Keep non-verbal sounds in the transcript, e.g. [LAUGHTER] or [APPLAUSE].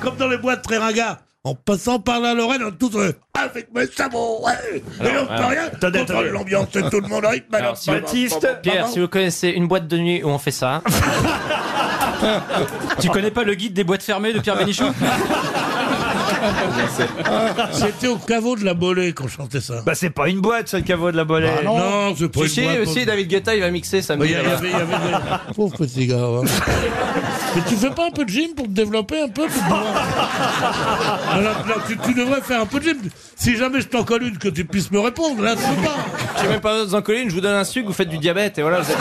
comme dans les boîtes très ringards. En passant par la Lorraine, on tous euh, avec mes sabots, ouais. Et on peut rien attendez, contrôle attendez. l'ambiance, tout le monde en rythme. alors, si- Baptiste. Pierre, si vous connaissez une boîte de nuit où on fait ça, [LAUGHS] Tu connais pas le guide des boîtes fermées de Pierre Bénichou? [LAUGHS] C'était au caveau de la Bolée qu'on chantait ça. Bah c'est pas une boîte, ça, le caveau de la bolée. Ah non, c'est pas tu une sais boîte, aussi, David Guetta, il va mixer avait- il y avait, il y avait des... [LAUGHS] Pauvre petit gars. hein. Mais tu fais pas un peu de gym pour te développer un peu pour pouvoir- [LAUGHS] Alors, là, tu, tu devrais faire un peu de gym. Si jamais je t'en colle une, que tu puisses me répondre. Là, c'est pas. Même pas vous en coller une, je vous donne un sucre, vous faites du diabète et voilà. vous êtes-